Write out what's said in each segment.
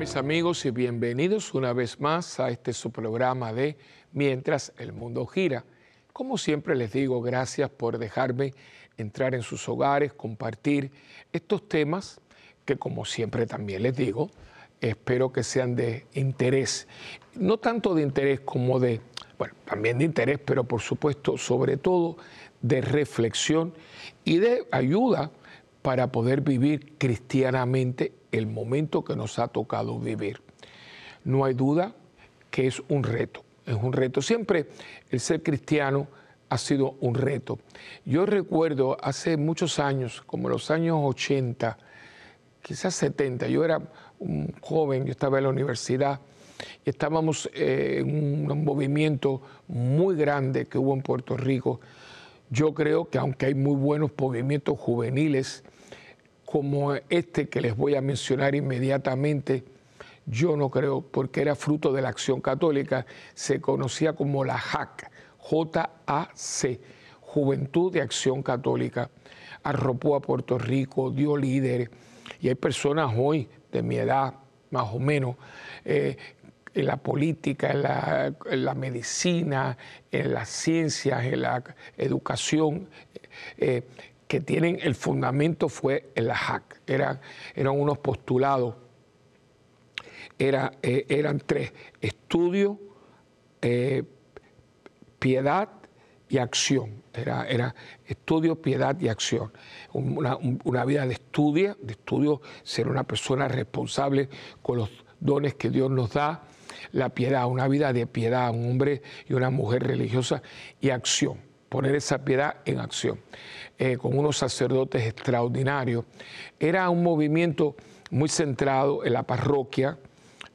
Mis amigos y bienvenidos una vez más a este su programa de Mientras el mundo gira. Como siempre les digo, gracias por dejarme entrar en sus hogares, compartir estos temas que como siempre también les digo, espero que sean de interés. No tanto de interés como de, bueno, también de interés, pero por supuesto, sobre todo de reflexión y de ayuda para poder vivir cristianamente el momento que nos ha tocado vivir. No hay duda que es un reto, es un reto. Siempre el ser cristiano ha sido un reto. Yo recuerdo hace muchos años, como los años 80, quizás 70, yo era un joven, yo estaba en la universidad y estábamos eh, en un movimiento muy grande que hubo en Puerto Rico. Yo creo que aunque hay muy buenos movimientos juveniles, como este que les voy a mencionar inmediatamente, yo no creo, porque era fruto de la acción católica, se conocía como la JAC, J-A-C, Juventud de Acción Católica. Arropó a Puerto Rico, dio líderes, y hay personas hoy de mi edad, más o menos, eh, en la política, en la, medicina, en las ciencias, en la educación, eh, que tienen el fundamento fue en la HAC. Era, eran unos postulados, eh, eran tres, estudio, eh, piedad y acción. Era, era, estudio, piedad y acción. Una, una, vida de estudio, de estudio, ser una persona responsable con los dones que Dios nos da, la piedad, una vida de piedad, un hombre y una mujer religiosa y acción poner esa piedad en acción, eh, con unos sacerdotes extraordinarios. Era un movimiento muy centrado en la parroquia,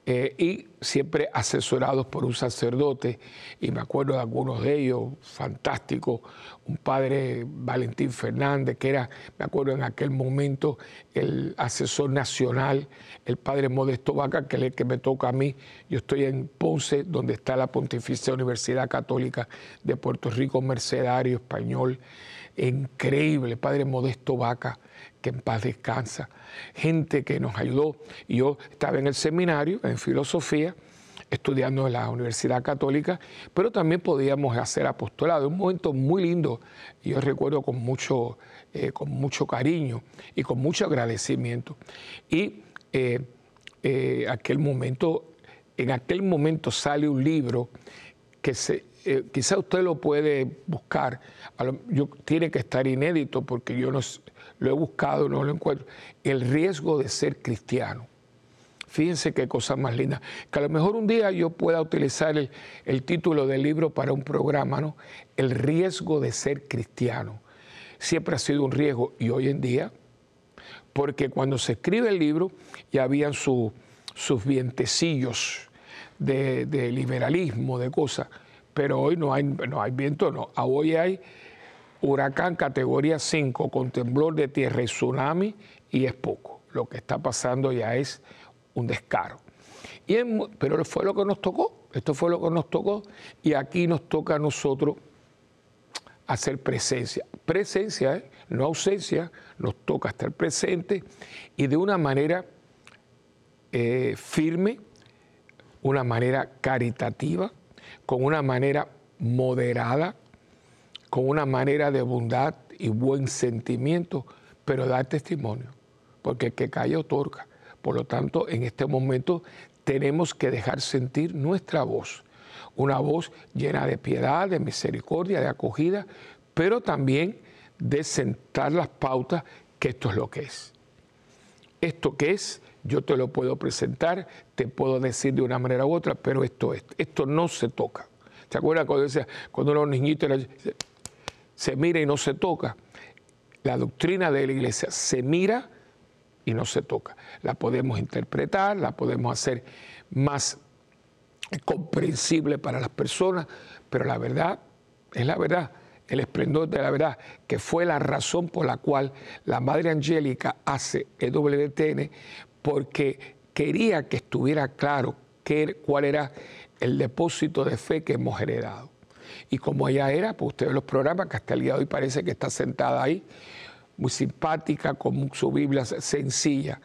eh, y siempre asesorados por un sacerdote, y me acuerdo de algunos de ellos, fantásticos, un padre Valentín Fernández, que era, me acuerdo en aquel momento, el asesor nacional, el padre Modesto Vaca, que es el que me toca a mí, yo estoy en Ponce, donde está la Pontificia Universidad Católica de Puerto Rico, mercedario español, increíble, padre Modesto Vaca, que en paz descansa, gente que nos ayudó. Yo estaba en el seminario, en filosofía, estudiando en la Universidad Católica, pero también podíamos hacer apostolado. Un momento muy lindo, yo recuerdo con mucho, eh, con mucho cariño y con mucho agradecimiento. Y eh, eh, aquel momento, en aquel momento sale un libro que se, quizá usted lo puede buscar, yo, tiene que estar inédito porque yo no, lo he buscado, no lo encuentro. El riesgo de ser cristiano. Fíjense qué cosa más linda. Que a lo mejor un día yo pueda utilizar el, título del libro para un programa, ¿no? El riesgo de ser cristiano. Siempre ha sido un riesgo y hoy en día, porque cuando se escribe el libro ya habían sus vientecillos de, de, liberalismo, de cosas, pero hoy no hay, no hay viento, no. Hoy hay huracán categoría 5 con temblor de tierra y tsunami y es poco. Lo que está pasando ya es un descaro. Y pero fue lo que nos tocó, esto fue lo que nos tocó y aquí nos toca a nosotros hacer presencia. Presencia, ¿eh? no ausencia, nos toca estar presente y de una manera eh, firme, una manera caritativa, con una manera moderada, con una manera de bondad y buen sentimiento, pero dar testimonio, porque el que calla otorga. Por lo tanto, en este momento tenemos que dejar sentir nuestra voz, una voz llena de piedad, de misericordia, de acogida, pero también de sentar las pautas que esto es lo que es. Esto que es, yo te lo puedo presentar, te puedo decir de una manera u otra, pero esto es, esto no se toca. ¿Se acuerdan cuando decía, cuando los niñitos se mira y no se toca. La doctrina de la iglesia se mira y no se toca. La podemos interpretar, la podemos hacer más comprensible para las personas, pero la verdad es la verdad, el esplendor de la verdad, que fue la razón por la cual la Madre Angélica hace EWTN, porque quería que estuviera claro cuál era el depósito de fe que hemos heredado. Y como ella era, pues usted ve los programas, que hasta el hoy parece que está sentada ahí, muy simpática, con su Biblia sencilla.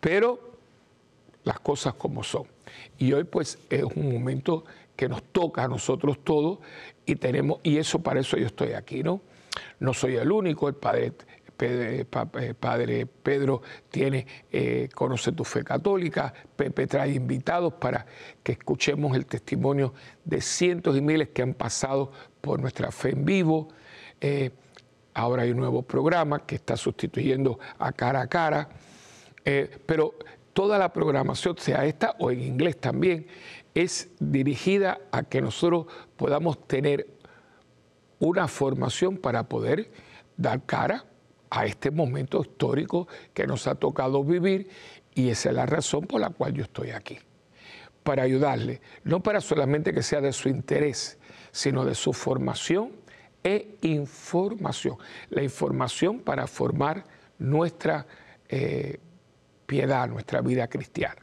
Pero las cosas como son. Y hoy pues es un momento que nos toca a nosotros todos y tenemos, y eso para eso yo estoy aquí, ¿no? No soy el único, el padre, eh, padre Pedro tiene, eh, conoce tu fe católica, Pepe trae invitados para que escuchemos el testimonio de cientos y miles que han pasado por nuestra fe en vivo. Eh, ahora hay un nuevo programa que está sustituyendo a cara a cara, pero toda la programación, sea esta o en inglés también, es dirigida a que nosotros podamos tener una formación para poder dar cara a este momento histórico que nos ha tocado vivir y esa es la razón por la cual yo estoy aquí, para ayudarle, no para solamente que sea de su interés, sino de su formación e información. La información para formar nuestra eh, piedad, nuestra vida cristiana.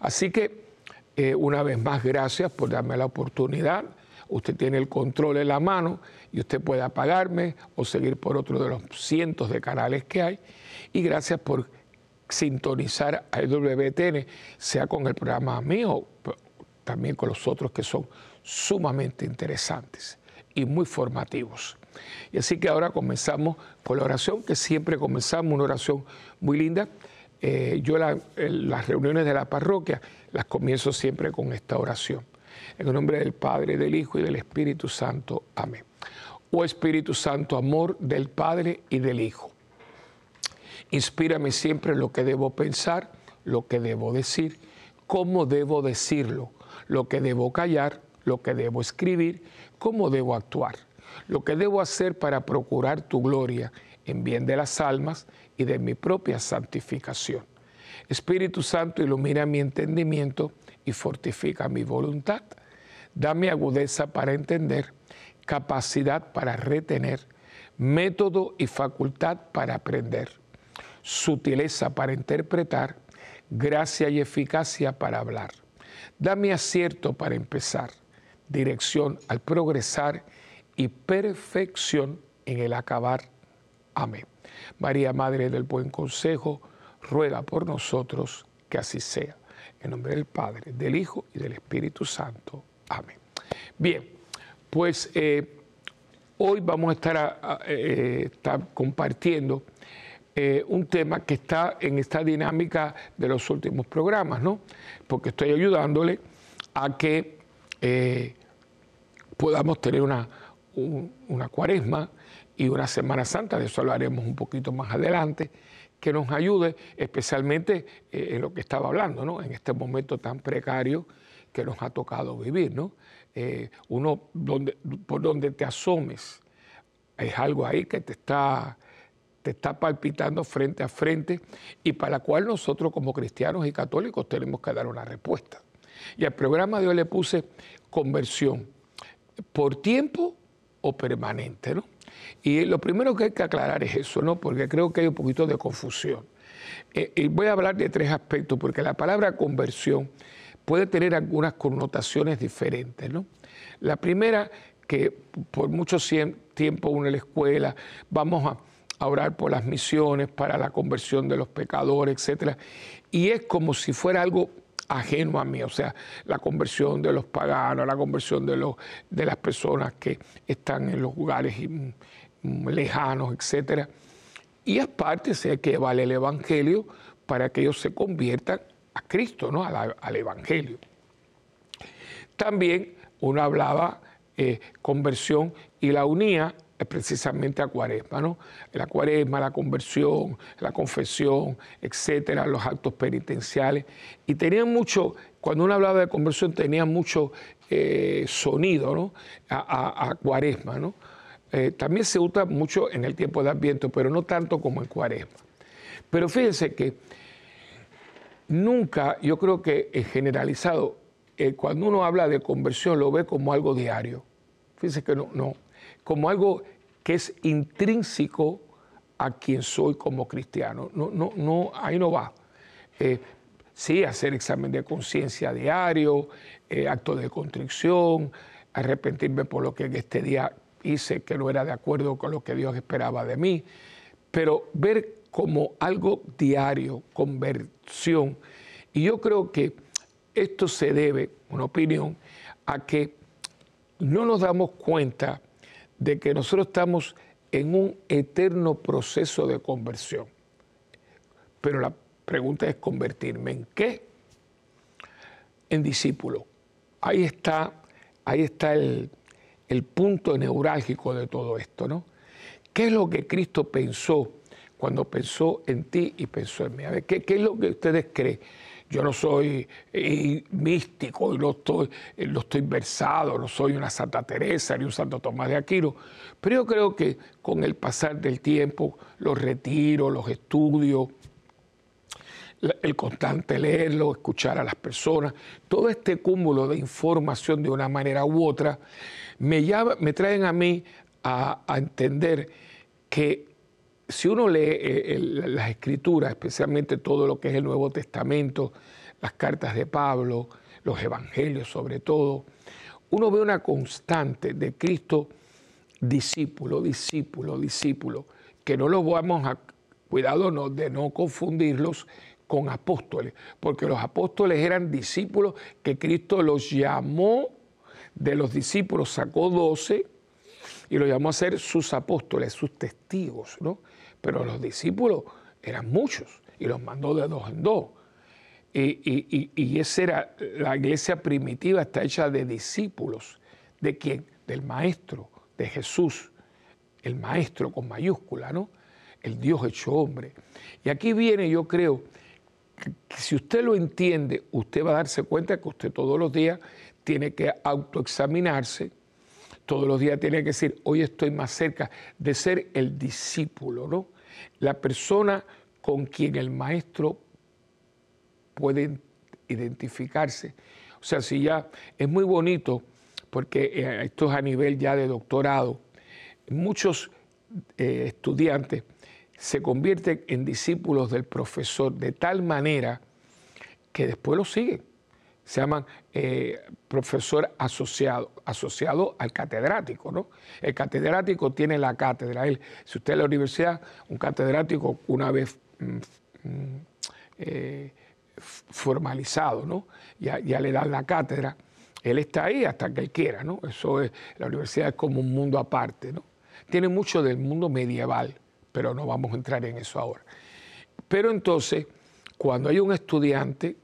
Así que, eh, una vez más, gracias por darme la oportunidad. Usted tiene el control en la mano y usted puede apagarme o seguir por otro de los cientos de canales que hay. Y gracias por sintonizar a WTN, sea con el programa mío, también con los otros que son sumamente interesantes y muy formativos. Y así que ahora comenzamos con la oración, que siempre comenzamos una oración muy linda eh, yo las reuniones de la parroquia las comienzo siempre con esta oración. En el nombre del Padre, del Hijo y del Espíritu Santo. Amén. Oh Espíritu Santo, amor del Padre y del Hijo. Inspírame siempre lo que debo pensar, lo que debo decir, cómo debo decirlo, lo que debo callar, lo que debo escribir, cómo debo actuar, lo que debo hacer para procurar tu gloria en bien de las almas y de mi propia santificación. Espíritu Santo, ilumina mi entendimiento y fortifica mi voluntad. Dame agudeza para entender, capacidad para retener, método y facultad para aprender, sutileza para interpretar, gracia y eficacia para hablar. Dame acierto para empezar, dirección al progresar y perfección en el acabar. Amén. María, Madre del Buen Consejo, ruega por nosotros que así sea. En nombre del Padre, del Hijo y del Espíritu Santo. Amén. Bien, pues eh, hoy vamos a estar, eh, compartiendo eh, un tema que está en esta dinámica de los últimos programas, ¿no? Porque estoy ayudándole a que podamos tener una, una cuaresma y una Semana Santa, de eso hablaremos un poquito más adelante, que nos ayude especialmente eh, en lo que estaba hablando, ¿no? en este momento tan precario que nos ha tocado vivir. ¿no? Eh, uno, donde, por donde te asomes, es algo ahí que te está, te está palpitando frente a frente y para la cual nosotros como cristianos y católicos tenemos que dar una respuesta. Y al programa de hoy le puse conversión por tiempo o permanente, ¿no? Y lo primero que hay que aclarar es eso, ¿no? Porque creo que hay un poquito de confusión. Eh, y voy a hablar de tres aspectos, porque la palabra conversión puede tener algunas connotaciones diferentes, ¿no? La primera, que por mucho tiempo uno en la escuela, vamos a, orar por las misiones, para la conversión de los pecadores, etc. Y es como si fuera algo ajeno a mí, o sea, la conversión de los paganos, la conversión de, los, de las personas que están en los lugares lejanos, etc. Y aparte sé que vale el Evangelio para que ellos se conviertan a Cristo, ¿no? al Evangelio. También uno hablaba eh, conversión y la unía precisamente a cuaresma, ¿no? La cuaresma, la conversión, la confesión, etcétera, los actos penitenciales. Y tenían mucho, cuando uno hablaba de conversión, tenía mucho eh, sonido, ¿no? A, cuaresma, ¿no? Eh, también se usa mucho en el tiempo de Adviento, pero no tanto como en cuaresma. Pero fíjense que nunca, yo creo que es generalizado, eh, cuando uno habla de conversión lo ve como algo diario. Fíjense que no, no como algo que es intrínseco a quien soy como cristiano. No, no, no, ahí no va. Eh, sí, hacer examen de conciencia diario, eh, acto de contrición, arrepentirme por lo que en este día hice que no era de acuerdo con lo que Dios esperaba de mí, pero ver como algo diario, conversión, Y yo creo que esto se debe, una opinión, a que no nos damos cuenta de que nosotros estamos en un eterno proceso de conversión. Pero la pregunta es convertirme en qué? En discípulo. Ahí está, ahí está el, punto neurálgico de todo esto, ¿no? ¿Qué es lo que Cristo pensó cuando pensó en ti y pensó en mí? A ver, ¿qué, qué es lo que ustedes creen? Yo no soy eh, místico y no estoy, eh, no estoy versado, no soy una Santa Teresa ni un Santo Tomás de Aquino, pero yo creo que con el pasar del tiempo, los retiros, los estudios, el constante leerlo, escuchar a las personas, todo este cúmulo de información de una manera u otra, me, me traen a mí a, entender que si uno lee eh, las escrituras, especialmente todo lo que es el Nuevo Testamento, las cartas de Pablo, los evangelios sobre todo, uno ve una constante de Cristo discípulo, discípulo, discípulo, que no lo vamos a, cuidado de no confundirlos con apóstoles, porque los apóstoles eran discípulos que Cristo los llamó, de los discípulos sacó doce y los llamó a ser sus apóstoles, sus testigos, ¿no? Pero los discípulos eran muchos y los mandó de dos en dos. Y, y, esa era la iglesia primitiva, está hecha de discípulos. ¿De quién? Del Maestro, de Jesús, el Maestro con mayúscula, ¿no? El Dios hecho hombre. Y aquí viene, yo creo, que si usted lo entiende, usted va a darse cuenta que usted todos los días tiene que autoexaminarse, todos los días tiene que decir, hoy estoy más cerca de ser el discípulo, ¿no? La persona con quien el maestro puede identificarse. O sea, si ya es muy bonito, porque eh, esto es a nivel ya de doctorado, muchos eh, estudiantes se convierten en discípulos del profesor de tal manera que después lo siguen se llaman eh, profesor asociado, asociado al catedrático, ¿no? El catedrático tiene la cátedra. Él, si usted en la universidad, un catedrático una vez mm, mm, eh, formalizado, ¿no? Ya, ya, le dan la cátedra, él está ahí hasta que él quiera, ¿no? Eso es, la universidad es como un mundo aparte, ¿no? Tiene mucho del mundo medieval, pero no vamos a entrar en eso ahora. Pero entonces, cuando hay un estudiante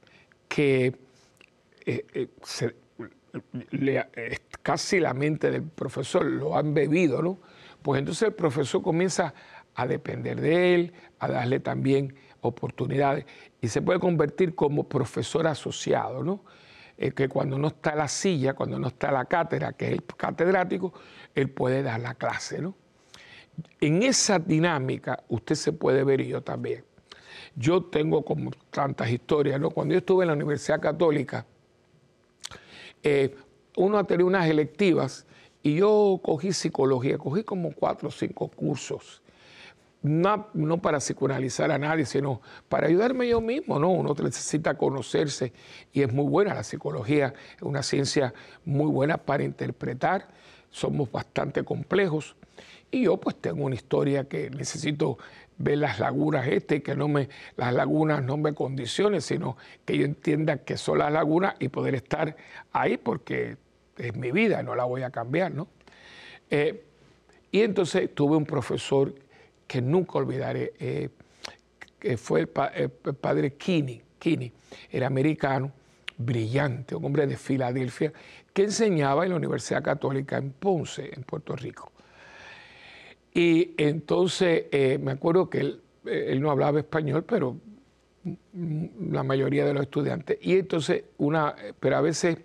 que eh, eh, casi la mente del profesor lo han bebido, ¿no? Pues entonces el profesor comienza a depender de él, a darle también oportunidades y se puede convertir como profesor asociado, ¿no? Eh, que cuando no está la silla, cuando no está la cátedra, que es el catedrático, él puede dar la clase, ¿no? En esa dinámica usted se puede ver y yo también. Yo tengo como tantas historias, ¿no? Cuando yo estuve en la Universidad Católica, eh, uno tenido unas electivas y yo cogí psicología, cogí como cuatro o cinco cursos. No, no, para psicoanalizar a nadie, sino para ayudarme yo mismo, ¿no? Uno necesita conocerse y es muy buena la psicología, es una ciencia muy buena para interpretar, somos bastante complejos y yo pues tengo una historia que necesito ver las lagunas este, que no me, las lagunas no me condicionen, sino que yo entienda que son las lagunas y poder estar ahí porque es mi vida, no la voy a cambiar, ¿no? Eh, y entonces tuve un profesor que nunca olvidaré, eh, que fue el, el, padre Kini, Kini, era americano, brillante, un hombre de Filadelfia, que enseñaba en la Universidad Católica en Ponce, en Puerto Rico. Y entonces eh, me acuerdo que él, eh, él, no hablaba español, pero la mayoría de los estudiantes. Y entonces, una, pero a veces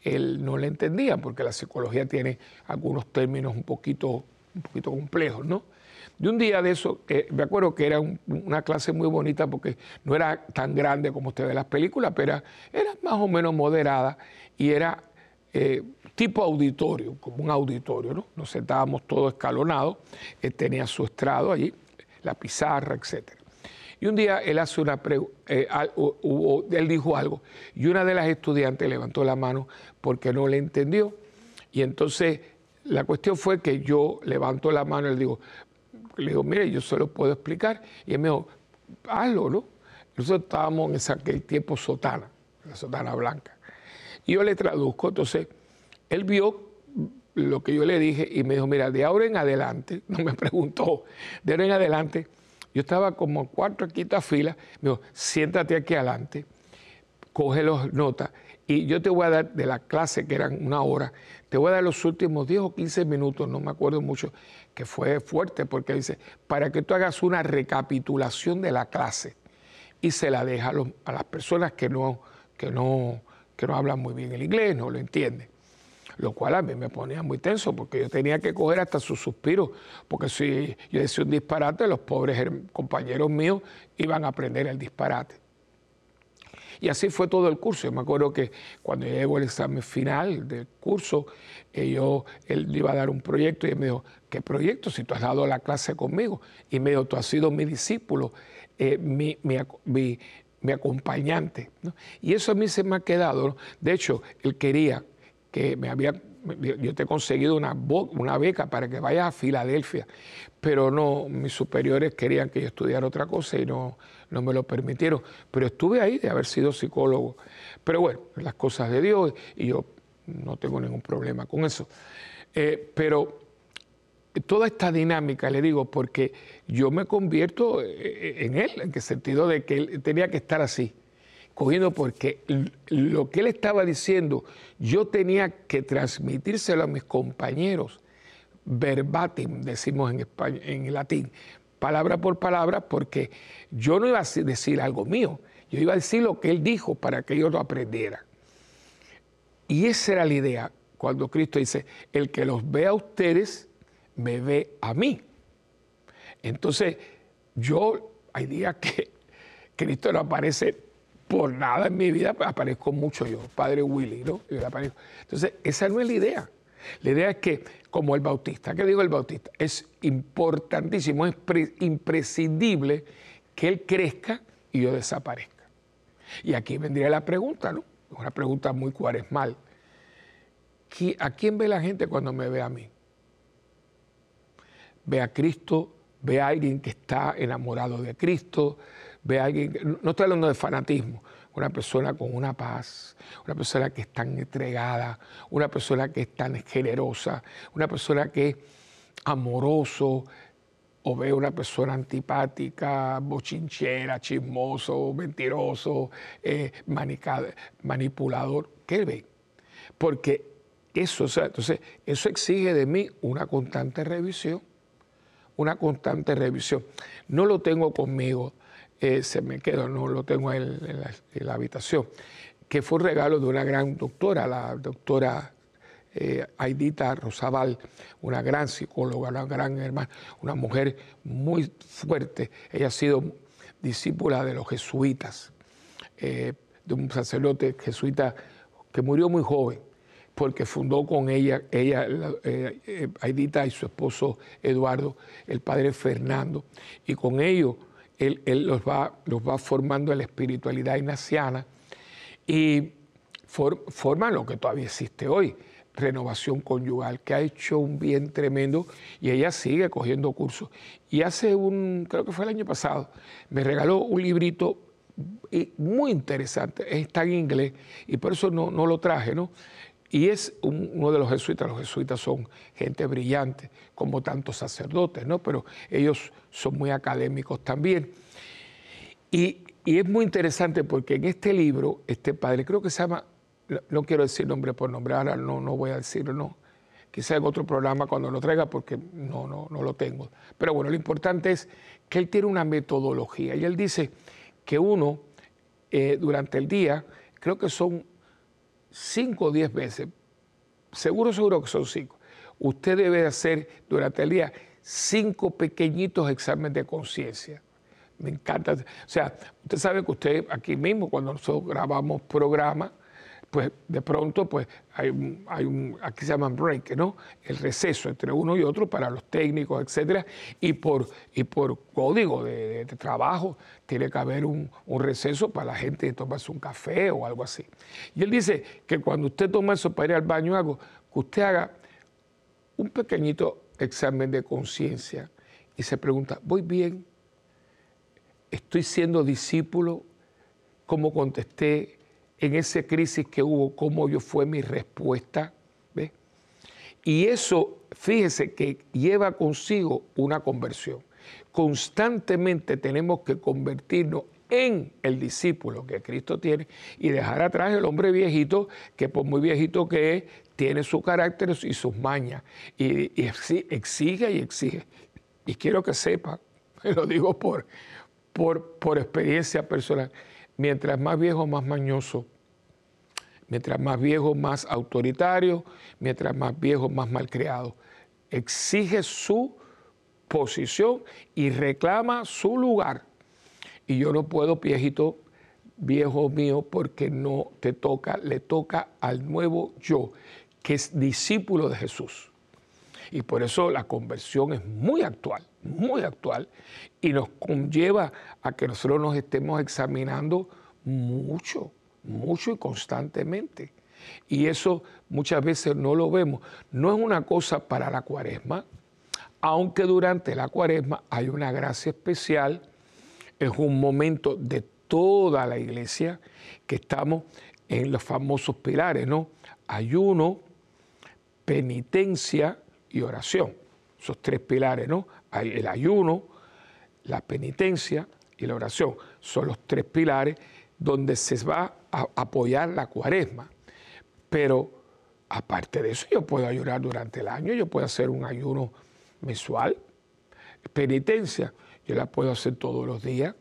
él no le entendía, porque la psicología tiene algunos términos un poquito, un poquito complejos, ¿no? De un día de eso, eh, me acuerdo que era una clase muy bonita porque no era tan grande como usted ve las películas, pero era, era más o menos moderada y era tipo auditorio, como un auditorio, ¿no? Nos sentábamos todos escalonados, él tenía su estrado allí, la pizarra, etc. Y un día él hace una eh, él dijo algo, y una de las estudiantes levantó la mano porque no le entendió. Y entonces la cuestión fue que yo levanto la mano y le digo, le digo, mire, yo se lo puedo explicar. Y él me dijo, hazlo, ¿no? nosotros estábamos en aquel tiempo sotana, la sotana blanca. Y yo le traduzco, entonces él vio lo que yo le dije y me dijo, mira, de ahora en adelante, no me preguntó, de ahora en adelante, yo estaba como cuatro quinta fila, me dijo, siéntate aquí adelante, coge las notas y yo te voy a dar de la clase, que eran una hora, te voy a dar los últimos 10 o 15 minutos, no me acuerdo mucho, que fue fuerte porque dice, para que tú hagas una recapitulación de la clase y se la deja a, las personas que no, que, no, que no hablan muy bien el inglés, no lo entienden. Lo cual a mí me ponía muy tenso porque yo tenía que coger hasta sus suspiros, porque si yo decía un disparate, los pobres compañeros míos iban a aprender el disparate. Y así fue todo el curso. Yo me acuerdo que cuando llegó el examen final del curso, yo, él iba a dar un proyecto y él me dijo, ¿qué proyecto? Si tú has dado la clase conmigo. Y me dijo, tú has sido mi discípulo, eh, mi, mi, acompañante. Y eso a mí se me ha quedado. De hecho, él quería que me había yo te he conseguido una, una beca para que vayas a Filadelfia, pero no, mis superiores querían que yo estudiara otra cosa y no, no me lo permitieron. Pero estuve ahí de haber sido psicólogo. Pero bueno, las cosas de Dios y yo no tengo ningún problema con eso. Eh, pero toda esta dinámica, le digo, porque yo me convierto eh, en él, en qué sentido de que él tenía que estar así, cogiendo porque lo que él estaba diciendo, yo tenía que transmitírselo a mis compañeros verbatim, decimos en, España, en latín, palabra por palabra, porque yo no iba a decir algo mío, yo iba a decir lo que él dijo para que ellos lo aprendieran. Y esa era la idea cuando Cristo dice, el que los ve a ustedes, me ve a mí. Entonces, yo, hay días que Cristo no aparece por nada en mi vida, aparezco mucho yo, Padre Willy, ¿no? Entonces, esa no es la idea. La idea es que, como el bautista, ¿qué digo el bautista? Es importantísimo, es imprescindible que él crezca y yo desaparezca. Y aquí vendría la pregunta, ¿no? Una pregunta muy cuaresmal. ¿A quién ve la gente cuando me ve a mí? Ve a Cristo, ve a alguien que está enamorado de Cristo, ve a alguien, no estoy hablando de fanatismo, una persona con una paz, una persona que es tan entregada, una persona que es tan generosa, una persona que es amoroso, o ve una persona antipática, bochinchera, chismoso, mentiroso, eh, manipulador, ¿qué ve? Porque eso, entonces, eso exige de mí una constante revisión, una constante revisión. No lo tengo conmigo eh, se me quedó, no lo tengo en, la, habitación, que fue un regalo de una gran doctora, la doctora eh, Aidita Rosabal, una gran psicóloga, una gran hermana, una mujer muy fuerte. Ella ha sido discípula de los jesuitas, eh, de un sacerdote jesuita que murió muy joven, porque fundó con ella, ella Aidita y su esposo Eduardo, el padre Fernando, y con ellos él, los, va, los va formando en la espiritualidad ignaciana y forma lo que todavía existe hoy, renovación conyugal, que ha hecho un bien tremendo y ella sigue cogiendo cursos. Y hace un, creo que fue el año pasado, me regaló un librito muy interesante, está en inglés y por eso no, no lo traje, ¿no? Y es uno de los jesuitas, los jesuitas son gente brillante, como tantos sacerdotes, ¿no? Pero ellos son muy académicos también. Y, es muy interesante porque en este libro, este padre, creo que se llama, no quiero decir nombre por nombre, ahora no, no voy a decirlo, no. Quizá en otro programa cuando lo traiga porque no, no, no lo tengo. Pero bueno, lo importante es que él tiene una metodología y él dice que uno eh, durante el día, creo que son cinco o diez veces, seguro, seguro que son cinco, usted debe hacer durante el día cinco pequeñitos exámenes de conciencia. Me encanta. O sea, usted sabe que usted aquí mismo, cuando nosotros grabamos programas, pues de pronto pues hay un, hay un, aquí se llama break, ¿no? El receso entre uno y otro para los técnicos, etcétera, y por, y por código de, trabajo tiene que haber un, receso para la gente tomarse un café o algo así. Y él dice que cuando usted toma eso para ir al baño, algo, que usted haga un pequeñito examen de conciencia y se pregunta, ¿voy bien? estoy siendo discípulo, cómo contesté en esa crisis que hubo, cómo yo fue mi respuesta. ¿Ve? Y eso, fíjese que lleva consigo una conversión. Constantemente tenemos que convertirnos en el discípulo que Cristo tiene y dejar atrás el hombre viejito, que por muy viejito que es, tiene su carácter y sus mañas. Y, exige y exige. Y quiero que sepa, lo digo por, por, por experiencia personal, mientras más viejo, más mañoso. Mientras más viejo, más autoritario. Mientras más viejo, más malcriado. Exige su posición y reclama su lugar y yo no puedo, viejito, viejo mío, porque no te toca, le toca al nuevo yo, que es discípulo de Jesús. Y por eso la conversión es muy actual, muy actual, y nos conlleva a que nosotros nos estemos examinando mucho, mucho y constantemente. Y eso muchas veces no lo vemos. No es una cosa para la cuaresma, aunque durante la cuaresma hay una gracia especial es un momento de toda la iglesia que estamos en los famosos pilares, ¿no? Ayuno, penitencia y oración. Esos tres pilares, ¿no? El ayuno, la penitencia y la oración. Son los tres pilares donde se va apoyar la cuaresma. Pero aparte de eso, yo puedo ayunar durante el año, yo puedo hacer un ayuno mensual. Penitencia, yo la puedo hacer todos los días.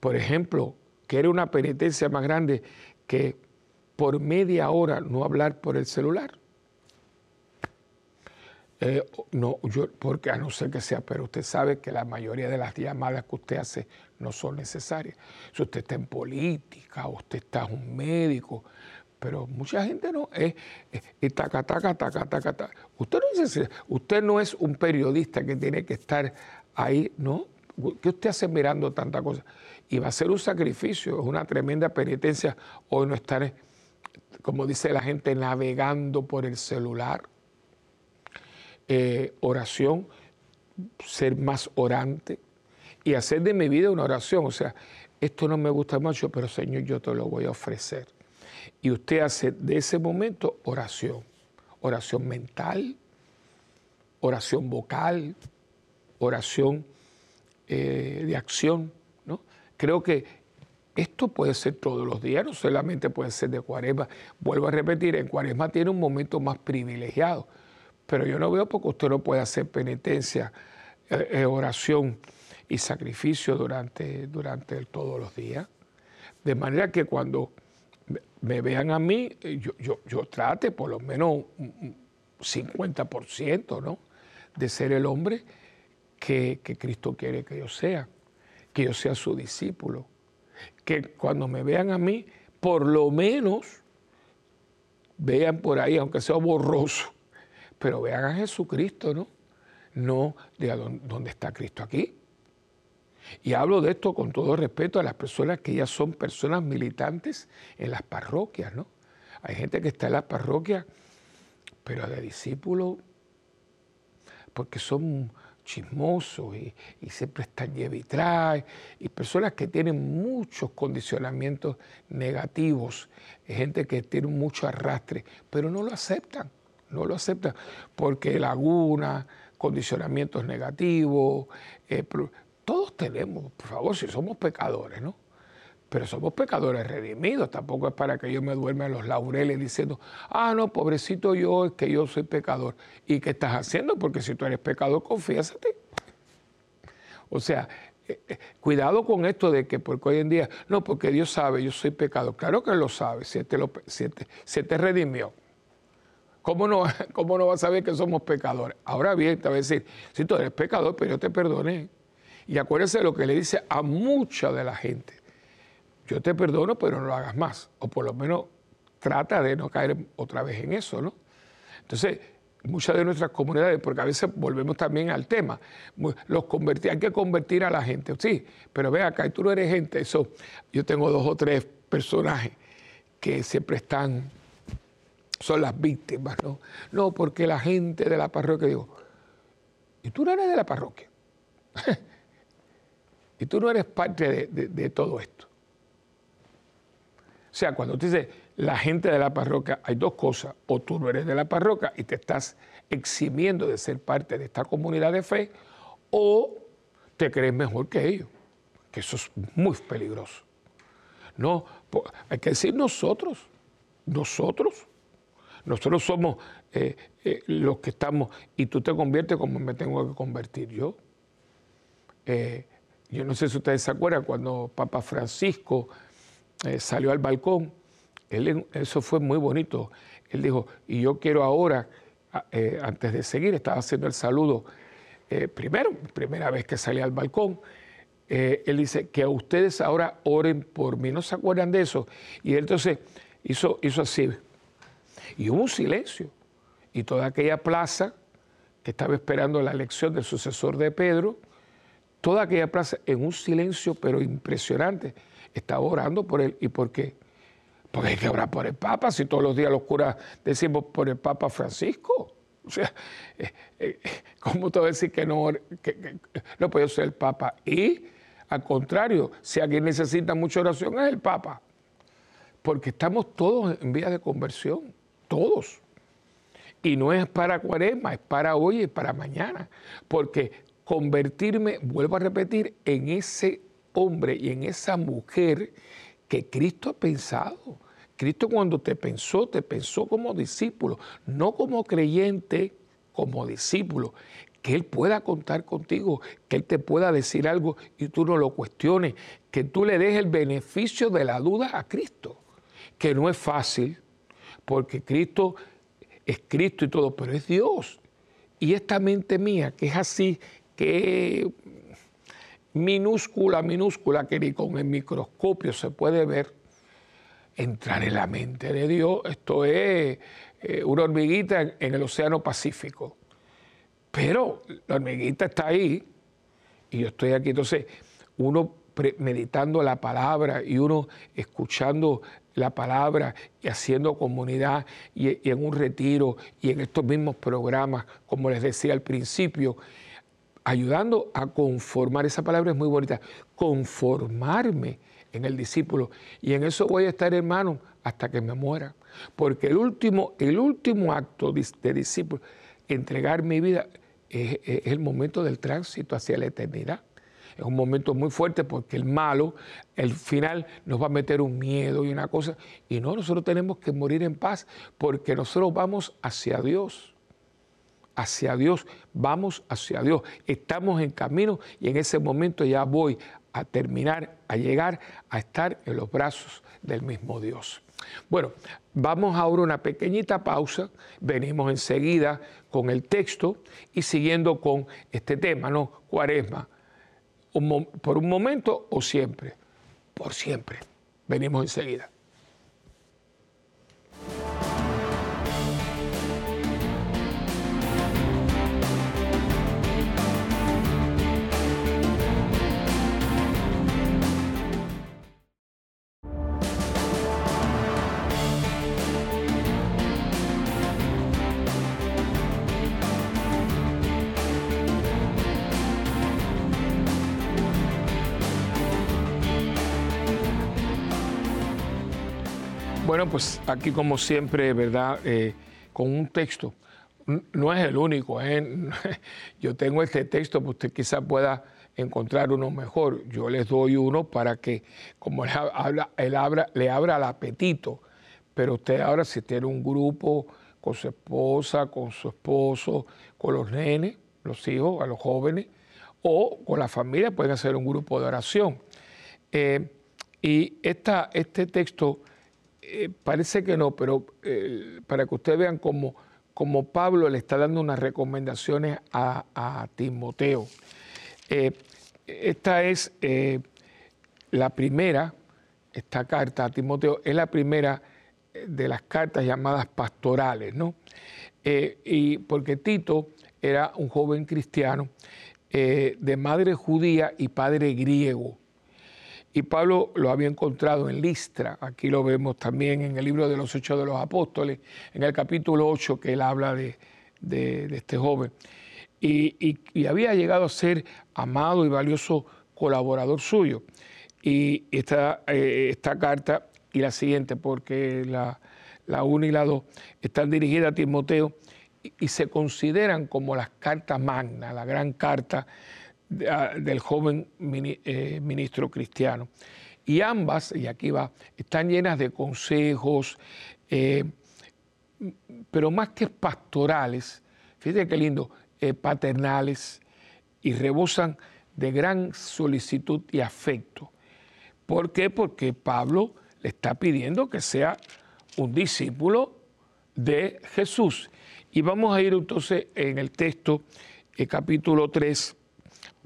Por ejemplo, que era una penitencia más grande que por media hora no hablar por el celular. Eh, no, yo, porque a no ser que sea, pero usted sabe que la mayoría de las llamadas que usted hace no son necesarias. Si usted está en política, usted está un médico, pero mucha gente no es, es, taca, taca, taca, taca, taca. Usted no, es, usted no es un periodista que tiene que estar ahí, ¿no? ¿Qué usted hace mirando tanta cosa? Y va a ser un sacrificio, es una tremenda penitencia hoy no estar, como dice la gente, navegando por el celular. Eh, oración, ser más orante y hacer de mi vida una oración. O sea, esto no me gusta mucho, pero Señor, yo te lo voy a ofrecer. Y usted hace de ese momento oración. Oración mental, oración vocal, oración eh, de acción. ¿no? Creo que esto puede ser todos los días, no solamente puede ser de cuaresma. Vuelvo a repetir, en cuaresma tiene un momento más privilegiado, pero yo no veo porque usted no puede hacer penitencia, eh, eh, oración y sacrificio durante, durante todos los días. De manera que cuando me vean a mí, yo, yo, yo trate por lo menos un 50% ¿no? de ser el hombre que, Cristo quiere que yo sea, que yo sea su discípulo, que cuando me vean a mí, por lo menos vean por ahí, aunque sea borroso, pero vean a Jesucristo, ¿no? No de dónde está Cristo aquí. Y hablo de esto con todo respeto a las personas que ya son personas militantes en las parroquias, ¿no? Hay gente que está en las parroquias, pero de discípulos, porque son chismosos y, siempre están lleve y y personas que tienen muchos condicionamientos negativos, gente que tiene mucho arrastre, pero no lo aceptan, no lo aceptan, porque laguna, condicionamientos negativos, eh, todos tenemos, por favor, si somos pecadores, ¿no? pero somos pecadores redimidos. Tampoco es para que yo me duerme en los laureles diciendo, ah, no, pobrecito yo, es que yo soy pecador. ¿Y qué estás haciendo? Porque si tú eres pecador, confiésate. O sea, eh, eh, cuidado con esto de que, porque hoy en día, no, porque Dios sabe, yo soy pecador. Claro que lo sabe, si te, lo, si te, redimió. ¿Cómo no, ¿Cómo no va a saber que somos pecadores? Ahora bien, te va a decir, si tú eres pecador, pero yo te perdoné. Y acuérdese de lo que le dice a mucha de la gente yo te perdono, pero no lo hagas más. O por lo menos trata de no caer otra vez en eso, ¿no? Entonces, muchas de nuestras comunidades, porque a veces volvemos también al tema, los convertir, hay que convertir a la gente, sí, pero ve acá, tú no eres gente, eso, yo tengo dos o tres personajes que siempre están, son las víctimas, ¿no? No, porque la gente de la parroquia, digo, ¿y tú no eres de la parroquia? Y tú no eres parte de, todo esto. O sea, cuando te dice la gente de la parroquia, hay dos cosas. O tú no eres de la parroquia y te estás eximiendo de ser parte de esta comunidad de fe, o te crees mejor que ellos, que eso es muy peligroso. No, hay que decir nosotros, nosotros, nosotros somos eh, eh, los que estamos, y tú te conviertes como me tengo que convertir yo. Eh, yo no sé si ustedes se acuerdan cuando Papa Francisco salió al balcón, eso fue muy bonito. Él dijo, y yo quiero ahora, antes de seguir, estaba haciendo el saludo, primero, primera vez que salí al balcón, él dice que a ustedes ahora oren por mí. ¿No se acuerdan de eso? Y él entonces hizo, hizo así. Y hubo un silencio. Y toda aquella plaza que estaba esperando la elección del sucesor de Pedro, toda aquella plaza en un silencio pero impresionante, estaba orando por él. ¿Y por qué? Porque hay que orar por el Papa, si todos los días los curas decimos por el Papa Francisco. O sea, eh, eh, ¿cómo te decir que no, que, no puede ser el Papa? Y al contrario, si alguien necesita mucha oración es el Papa. Porque estamos todos en vía de conversión, todos. Y no es para cuaresma, es para hoy y para mañana. Porque convertirme, vuelvo a repetir, en ese hombre y en esa mujer que Cristo ha pensado. Cristo cuando te pensó, te pensó como discípulo, no como creyente, como discípulo. Que Él pueda contar contigo, que Él te pueda decir algo y tú no lo cuestiones, que tú le des el beneficio de la duda a Cristo, que no es fácil, porque Cristo es Cristo y todo, pero es Dios. Y esta mente mía, que es así, que minúscula, minúscula, que ni con el microscopio se puede ver, entrar en la mente de Dios, esto es eh, una hormiguita en, el Océano Pacífico. Pero la hormiguita está ahí y yo estoy aquí. Entonces, uno meditando la palabra y uno escuchando la palabra y haciendo comunidad y, en un retiro y en estos mismos programas, como les decía al principio, ayudando a conformar, esa palabra es muy bonita, conformarme en el discípulo. Y en eso voy a estar, hermano, hasta que me muera. Porque el último, el último acto de, discípulo, entregar mi vida, es el momento del tránsito hacia la eternidad es un momento muy fuerte porque el malo, el final, nos va a meter un miedo y una cosa. Y no, nosotros tenemos que morir en paz porque nosotros vamos hacia Dios. Hacia Dios, vamos hacia Dios. Estamos en camino y en ese momento ya voy a terminar, a llegar a estar en los brazos del mismo Dios. Bueno, vamos ahora a una pequeñita pausa, venimos enseguida con el texto y siguiendo con este tema, ¿no? Cuaresma, por un momento o siempre. Por siempre. Venimos enseguida. Bueno, pues aquí como siempre, ¿verdad? Eh, con un texto. No es el único, ¿eh? yo tengo este texto, pues usted quizá pueda encontrar uno mejor. Yo les doy uno para que, como él abra, le abra el apetito. Pero usted ahora si tiene un grupo con su esposa, con su esposo, con los nenes, los hijos, a los jóvenes, o con la familia, pueden hacer un grupo de oración. Eh, y esta, este texto eh, parece que no, pero eh, para que ustedes vean cómo, Pablo le está dando unas recomendaciones a, Timoteo. Eh, esta es la primera, esta carta a Timoteo, es la primera de las cartas llamadas pastorales, ¿no? y porque Tito era un joven cristiano de madre judía y padre griego. Y Pablo lo había encontrado en Listra, aquí lo vemos también en el libro de los Hechos de los Apóstoles, en el capítulo 8 que él habla de, este joven. Y, había llegado a ser amado y valioso colaborador suyo. Y esta, eh, esta carta y la siguiente, porque la, la 1 y la 2 están dirigidas a Timoteo y, se consideran como las cartas magnas, la gran carta del joven eh, ministro cristiano. Y ambas, y aquí va, están llenas de consejos, eh, pero más que pastorales, fíjate qué lindo, eh, paternales, y rebosan de gran solicitud y afecto. ¿Por qué? Porque Pablo le está pidiendo que sea un discípulo de Jesús. Y vamos a ir entonces en el texto, capítulo 3,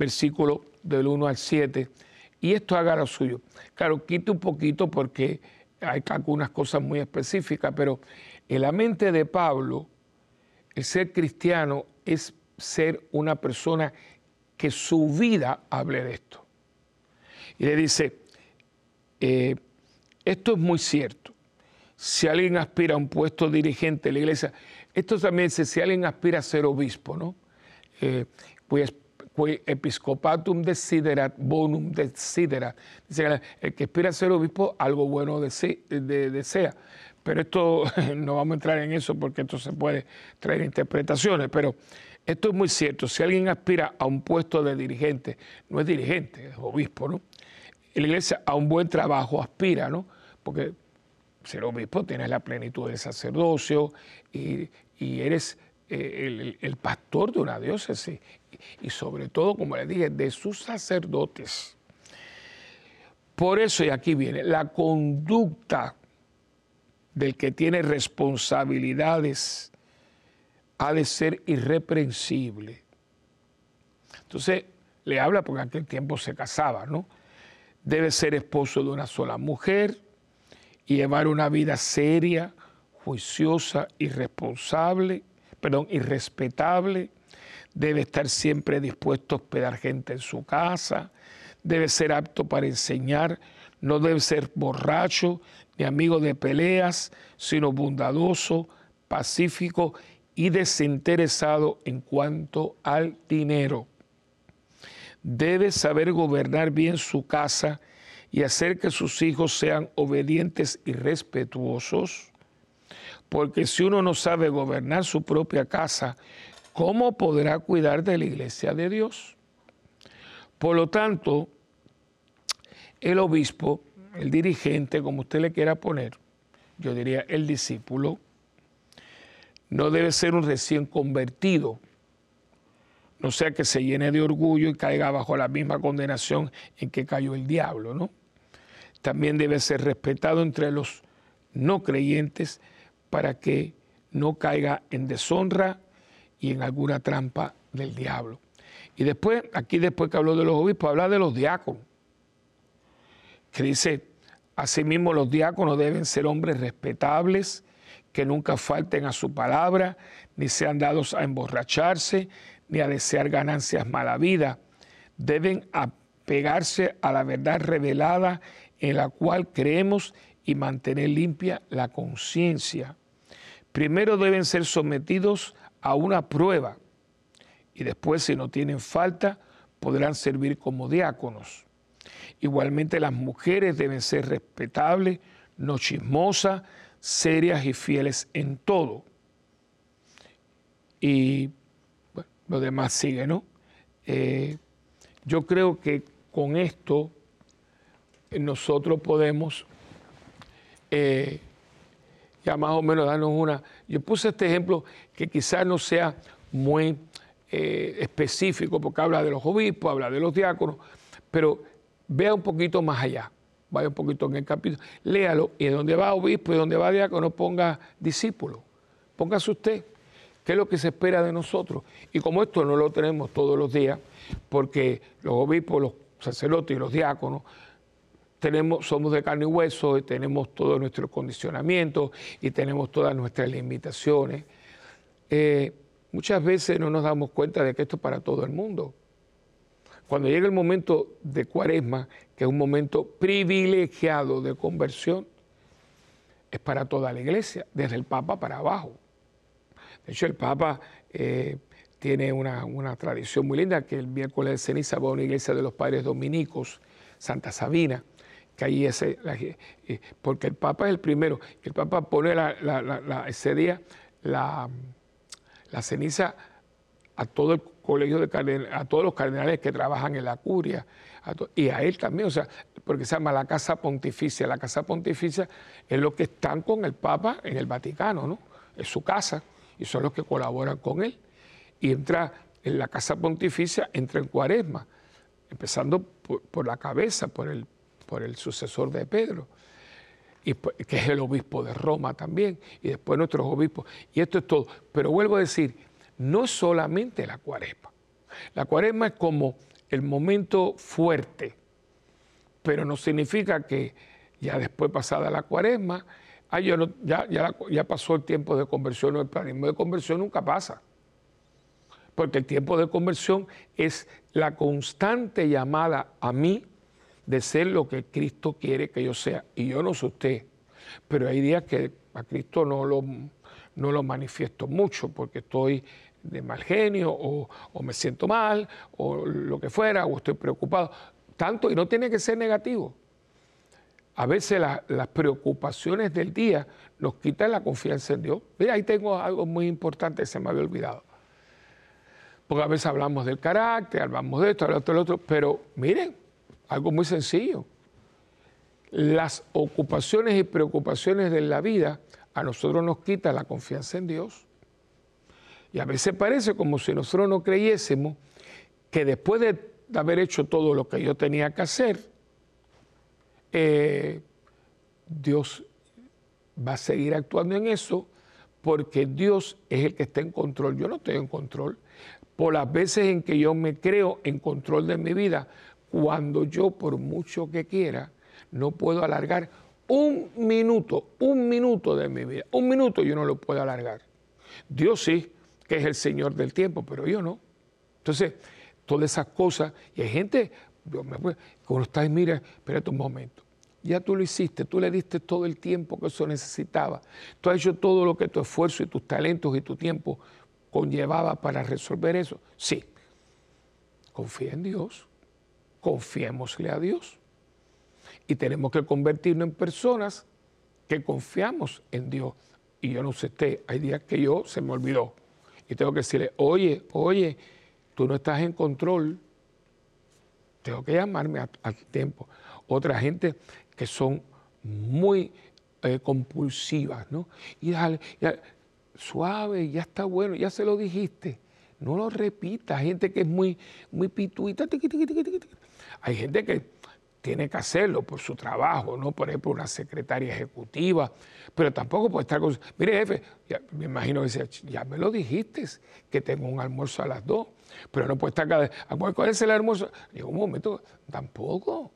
versículo del 1 al 7, y esto haga lo suyo. Claro, quito un poquito porque hay algunas cosas muy específicas, pero en la mente de Pablo, el ser cristiano es ser una persona que su vida hable de esto. Y le dice, eh, esto es muy cierto. Si alguien aspira a un puesto dirigente de la iglesia, esto también dice, si alguien aspira a ser obispo, ¿no? Eh, pues, pues episcopatum desiderat, bonum desiderat. El que aspira a ser obispo, algo bueno desea. Pero esto, no vamos a entrar en eso porque esto se puede traer interpretaciones, pero esto es muy cierto. Si alguien aspira a un puesto de dirigente, no es dirigente, es obispo, ¿no? La iglesia a un buen trabajo aspira, ¿no? Porque ser obispo tienes la plenitud del sacerdocio y, eres el, pastor de una diócesis y, sobre todo, como le dije, de sus sacerdotes. Por eso, y aquí viene, la conducta del que tiene responsabilidades ha de ser irreprensible. Entonces, le habla porque en aquel tiempo se casaba, ¿no? Debe ser esposo de una sola mujer y llevar una vida seria, juiciosa y responsable, perdón, y respetable. Debe estar siempre dispuesto a hospedar gente en su casa. Debe ser apto para enseñar. No debe ser borracho ni amigo de peleas, sino bondadoso, pacífico y desinteresado en cuanto al dinero. Debe saber gobernar bien su casa y hacer que sus hijos sean obedientes y respetuosos, porque si uno no sabe gobernar su propia casa, ¿cómo podrá cuidar de la iglesia de Dios? Por lo tanto, el obispo, el dirigente, como usted le quiera poner, yo diría el discípulo, no debe ser un recién convertido, no sea que se llene de orgullo y caiga bajo la misma condenación en que cayó el diablo, ¿no? también debe ser respetado entre los no creyentes para que no caiga en deshonra y en alguna trampa del diablo. Y después, aquí después que habló de los obispos, habla de los diáconos, que dice, asimismo los diáconos deben ser hombres respetables, que nunca falten a su palabra, ni sean dados a emborracharse, ni a desear ganancias mala vida. Deben apegarse a la verdad revelada en la cual creemos y mantener limpia la conciencia. Primero deben ser sometidos a una prueba y después, si no tienen falta, podrán servir como diáconos. Igualmente las mujeres deben ser respetables, no chismosas, serias y fieles en todo. Y bueno, lo demás sigue, ¿no? Eh, yo creo que con esto nosotros podemos eh, ya más o menos darnos una... Yo puse este ejemplo que quizás no sea muy eh, específico porque habla de los obispos, habla de los diáconos, pero vea un poquito más allá, vaya un poquito en el capítulo, léalo y donde va obispo y donde va diácono ponga discípulo, póngase usted, qué es lo que se espera de nosotros. Y como esto no lo tenemos todos los días, porque los obispos, los sacerdotes y los diáconos somos de carne y hueso y tenemos todo nuestro condicionamiento y tenemos todas nuestras limitaciones. Eh, muchas veces no nos damos cuenta de que esto es para todo el mundo. Cuando llega el momento de cuaresma, que es un momento privilegiado de conversión, es para toda la iglesia, desde el Papa para abajo. De hecho, el Papa eh, tiene una, tradición muy linda, que el miércoles de ceniza va a una iglesia de los padres dominicos, Santa Sabina, que ese, eh, porque el Papa es el primero, el Papa pone ese día la, ceniza a todo el colegio de a todos los cardenales que trabajan en la curia, y a él también, o sea, porque se llama la Casa Pontificia. La Casa Pontificia es lo que están con el Papa en el Vaticano, ¿no? Es su casa y son los que colaboran con él. Y entra en la Casa Pontificia, entra en Cuaresma, empezando por, la cabeza, por el, por el sucesor de Pedro. Y, que es el obispo de Roma también, y después nuestros obispos. Y esto es todo. Pero vuelvo a decir, no es solamente la cuaresma. La cuaresma es como el momento fuerte, pero no significa que ya después pasada la cuaresma, ya, ya, pasó el tiempo de conversión, el paradigma de conversión nunca pasa. Porque el tiempo de conversión es la constante llamada a mí de ser lo que Cristo quiere que yo sea. Y yo no soy usted. Pero hay días que a Cristo no lo, no lo manifiesto mucho porque estoy de mal genio o, me siento mal o lo que fuera o estoy preocupado. Tanto, y no tiene que ser negativo. A veces las preocupaciones del día nos quitan la confianza en Dios. Mira, ahí tengo algo muy importante que se me había olvidado. Porque a veces hablamos del carácter, hablamos de esto, hablamos de lo otro, pero miren, algo muy sencillo. Las ocupaciones y preocupaciones de la vida a nosotros nos quitan la confianza en Dios. Y a veces parece como si nosotros no creyésemos que después de haber hecho todo lo que yo tenía que hacer, eh, Dios va a seguir actuando en eso porque Dios es el que está en control. Yo no estoy en control. Por las veces en que yo me creo en control de mi vida, cuando yo, por mucho que quiera, no puedo alargar un minuto, un minuto de mi vida. Un minuto yo no lo puedo alargar. Dios sí, que es el Señor del tiempo, pero yo no. Entonces, todas esas cosas, y hay gente, cuando está y mira, espérate un momento, ya tú lo hiciste, tú le diste todo el tiempo que eso necesitaba, tú has hecho todo lo que tu esfuerzo y tus talentos y tu tiempo conllevaba para resolver eso. Sí, confía en Dios, confiémosle a Dios. Y tenemos que convertirnos en personas que confiamos en Dios. Y yo no sé usted, hay días que yo se me olvidó y tengo que decirle, oye, oye, tú no estás en control, tengo que llamarme al tiempo. Otra gente que son muy eh, compulsivas, ¿no? Y dale, suave, ya está bueno, ya se lo dijiste. No lo repitas. Hay gente que es muy, muy pituita. Hay gente que tiene que hacerlo por su trabajo, ¿no? Por ejemplo, una secretaria ejecutiva, pero tampoco puede estar con... Mire, jefe, me imagino que decía, ya me lo dijiste, que tengo un almuerzo a las dos, pero no puede estar cada... ¿Cuál es el almuerzo? Digo, un momento, tampoco.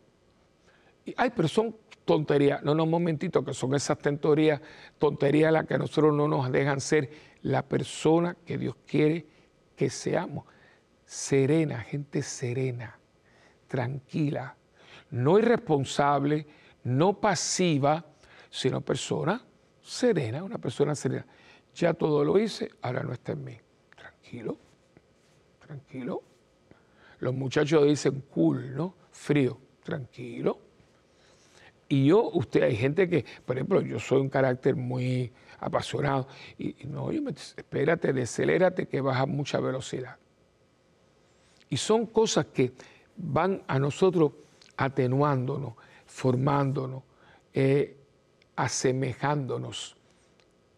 Y, ay, pero son tonterías. No, no, un momentito, que son esas tonterías, tonterías las que a nosotros no nos dejan ser la persona que Dios quiere que seamos. Serena, gente serena, tranquila, no irresponsable, no pasiva, sino persona serena, una persona serena. Ya todo lo hice, ahora no está en mí. Tranquilo, tranquilo. Los muchachos dicen cool, ¿no? Frío, tranquilo. Y yo, usted, hay gente que, por ejemplo, yo soy un carácter muy apasionado. Y, no, yo me, espérate, decelérate que baja mucha velocidad. Y son cosas que van a nosotros atenuándonos, formándonos, eh, asemejándonos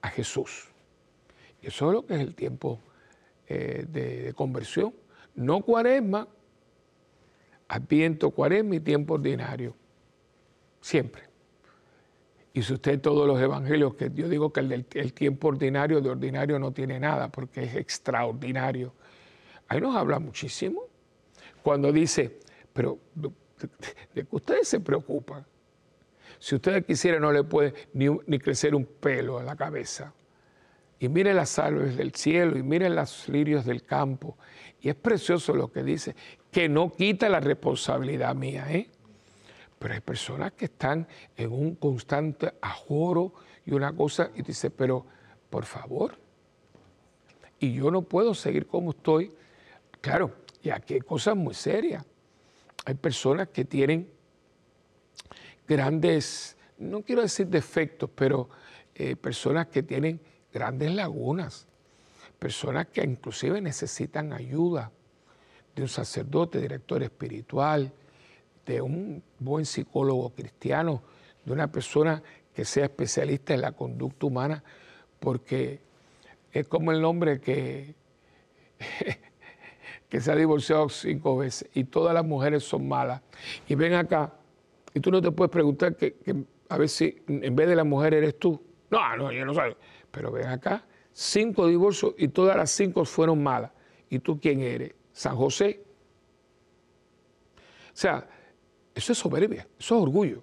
a Jesús. Eso es lo que es el tiempo eh, de, conversión. No cuaresma, adviento cuaresma y tiempo ordinario. Siempre. Y si usted todos los evangelios, que yo digo que el, el tiempo ordinario de ordinario no tiene nada, porque es extraordinario. Ahí nos habla muchísimo. Cuando dice, pero de que ustedes se preocupan. Si ustedes quisieran, no le puede ni, crecer un pelo a la cabeza. Y miren las aves del cielo y miren los lirios del campo. Y es precioso lo que dice, que no quita la responsabilidad mía, ¿eh? Pero hay personas que están en un constante ajoro y una cosa, y dice, pero por favor, y yo no puedo seguir como estoy. Claro, y aquí hay cosas muy serias. Hay personas que tienen grandes, no quiero decir defectos, pero eh, personas que tienen grandes lagunas, personas que inclusive necesitan ayuda de un sacerdote, director espiritual, de un buen psicólogo cristiano, de una persona que sea especialista en la conducta humana, porque es como el hombre que, que se ha divorciado cinco veces y todas las mujeres son malas. Y ven acá, y tú no te puedes preguntar que, a ver si en vez de la mujer eres tú. No, no, yo no sé. Pero ven acá, cinco divorcios y todas las cinco fueron malas. ¿Y tú quién eres? San José. O sea, eso es soberbia, eso es orgullo.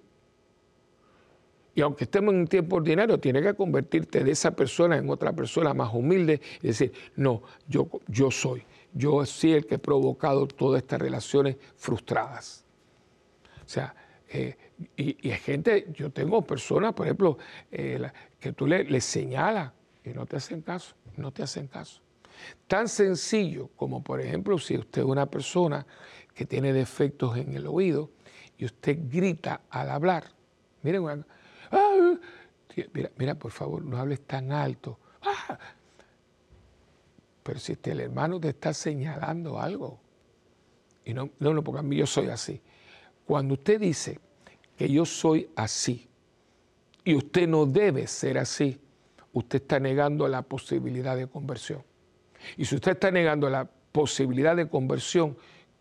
Y aunque estemos en un tiempo ordinario, tienes que convertirte de esa persona en otra persona más humilde y decir, no, yo, yo soy, yo soy el que he provocado todas estas relaciones frustradas. O sea, eh, y, hay gente, yo tengo personas, por ejemplo, eh, que tú le, le señalas y no te hacen caso, no te hacen caso. Tan sencillo como, por ejemplo, si usted es una persona que tiene defectos en el oído y usted grita al hablar. Miren, ah, mira, mira, por favor, no hables tan alto. Ah. Pero si el hermano te está señalando algo, y no, no, no, porque a mí yo soy así. Cuando usted dice que yo soy así y usted no debe ser así, usted está negando la posibilidad de conversión. Y si usted está negando la posibilidad de conversión,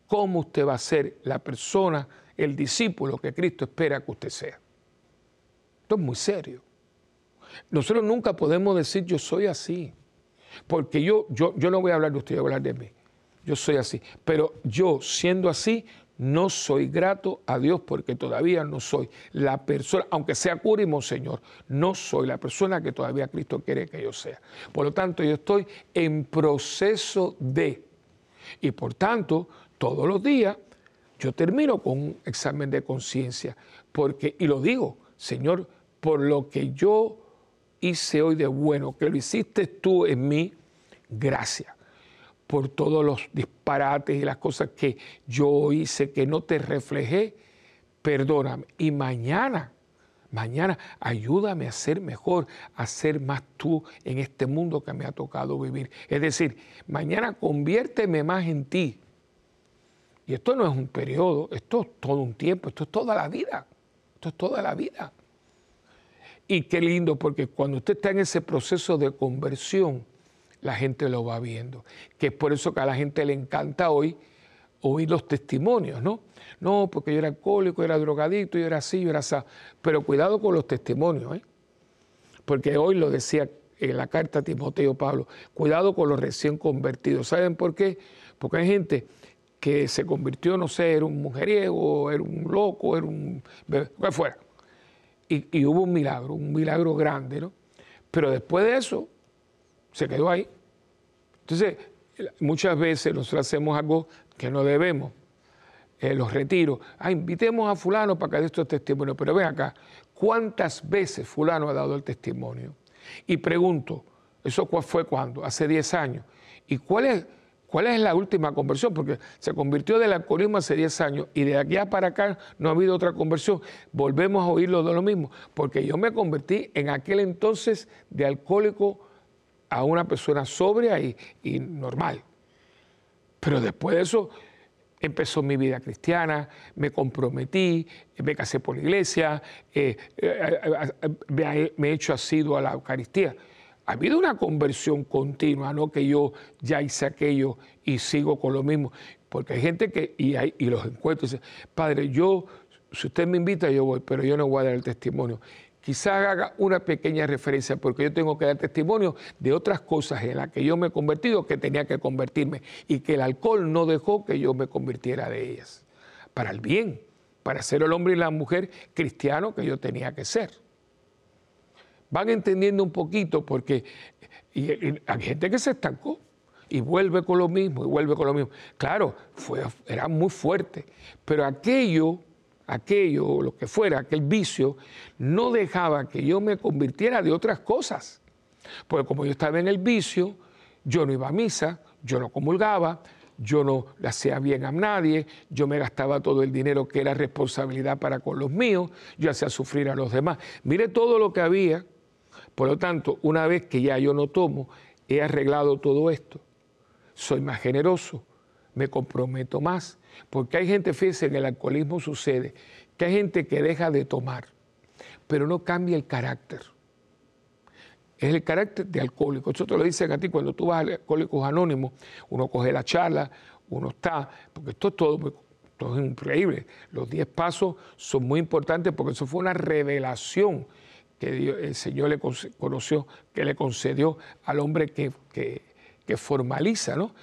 ¿cómo usted va a ser la persona, el discípulo que Cristo espera que usted sea? Esto es muy serio. Nosotros nunca podemos decir yo soy así, porque yo, yo, yo no voy a hablar de usted, voy a hablar de mí. Yo soy así, pero yo siendo así no soy grato a Dios porque todavía no soy la persona, aunque sea cura y monseñor, no soy la persona que todavía Cristo quiere que yo sea. Por lo tanto, yo estoy en proceso de, y por tanto, todos los días yo termino con un examen de conciencia, porque, y lo digo, Señor, por lo que yo hice hoy de bueno, que lo hiciste tú en mí, gracias por todos los disparates y las cosas que yo hice, que no te reflejé, perdóname. Y mañana, mañana, ayúdame a ser mejor, a ser más tú en este mundo que me ha tocado vivir. Es decir, mañana conviérteme más en ti. Y esto no es un periodo, esto es todo un tiempo, esto es toda la vida, esto es toda la vida. Y qué lindo, porque cuando usted está en ese proceso de conversión, la gente lo va viendo. Que es por eso que a la gente le encanta hoy oír los testimonios, ¿no? No, porque yo era alcohólico, yo era drogadicto, yo era así, yo era así. Pero cuidado con los testimonios, ¿eh? Porque hoy lo decía en la carta Timoteo Pablo, cuidado con los recién convertidos. ¿Saben por qué? Porque hay gente que se convirtió, no sé, era un mujeriego, era un loco, era un... que fuera. Y, hubo un milagro, un milagro grande, ¿no? Pero después de eso, se quedó ahí. Entonces, muchas veces nosotros hacemos algo que no debemos. Eh, los retiros. Ah, invitemos a fulano para que dé estos testimonios. Pero ven acá, ¿cuántas veces fulano ha dado el testimonio? Y pregunto, ¿eso fue cuándo? Hace 10 años. ¿Y cuál es, cuál es la última conversión? Porque se convirtió del alcoholismo hace 10 años y de aquí para acá no ha habido otra conversión. Volvemos a oírlo de lo mismo. Porque yo me convertí en aquel entonces de alcohólico a una persona sobria y, normal. Pero después de eso empezó mi vida cristiana, me comprometí, me casé por la iglesia, eh, eh, eh, me he hecho asiduo a la Eucaristía. Ha habido una conversión continua, no que yo ya hice aquello y sigo con lo mismo. Porque hay gente que, y, hay, y los encuentro, dice, Padre, yo, si usted me invita, yo voy, pero yo no voy a dar el testimonio quizás haga una pequeña referencia, porque yo tengo que dar testimonio de otras cosas en las que yo me he convertido, que tenía que convertirme, y que el alcohol no dejó que yo me convirtiera de ellas, para el bien, para ser el hombre y la mujer cristiano que yo tenía que ser. Van entendiendo un poquito, porque hay gente que se estancó y vuelve con lo mismo, y vuelve con lo mismo. Claro, fue, era muy fuerte, pero aquello aquello, lo que fuera, aquel vicio, no dejaba que yo me convirtiera de otras cosas. Porque como yo estaba en el vicio, Yo no iba a misa, yo no comulgaba, yo no hacía bien a nadie, yo me gastaba todo el dinero que era responsabilidad para con los míos, yo hacía sufrir a los demás. Mire todo lo que había. Por lo tanto, una vez que ya yo no tomo, he arreglado todo esto, soy más generoso, me comprometo más, porque hay gente, fíjense, en el alcoholismo sucede, que hay gente que deja de tomar, pero no cambia el carácter. Es el carácter de alcohólico. Eso te lo dicen a ti cuando tú vas a Alcohólicos Anónimos, uno coge la charla, uno está, porque esto es todo, todo es increíble. Los 10 pasos son muy importantes porque eso fue una revelación que el Señor le conoció, que le concedió al hombre que, que formaliza, ¿no?